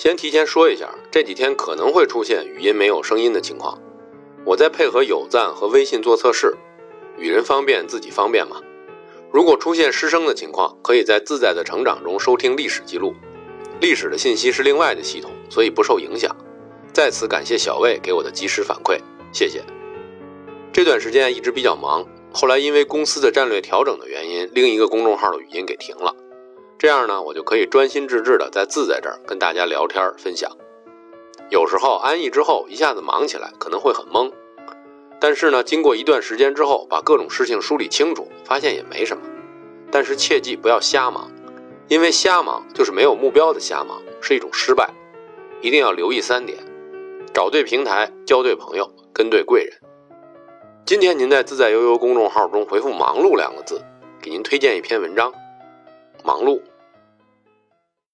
先提前说一下，这几天可能会出现语音没有声音的情况，我在配合有赞和微信做测试，与人方便自己方便嘛。如果出现失声的情况，可以在自在的成长中收听历史记录，历史的信息是另外的系统，所以不受影响。在此感谢小魏给我的及时反馈，谢谢。这段时间一直比较忙，后来因为公司的战略调整的原因，另一个公众号的语音给停了。这样呢，我就可以专心致志的在自在这儿跟大家聊天分享。有时候安逸之后一下子忙起来，可能会很懵。但是呢，经过一段时间之后，把各种事情梳理清楚，发现也没什么。但是切记不要瞎忙，因为瞎忙就是没有目标的瞎忙，是一种失败。一定要留意三点：找对平台，交对朋友，跟对贵人。今天您在自在悠悠公众号中回复“忙碌”两个字，给您推荐一篇文章。忙碌。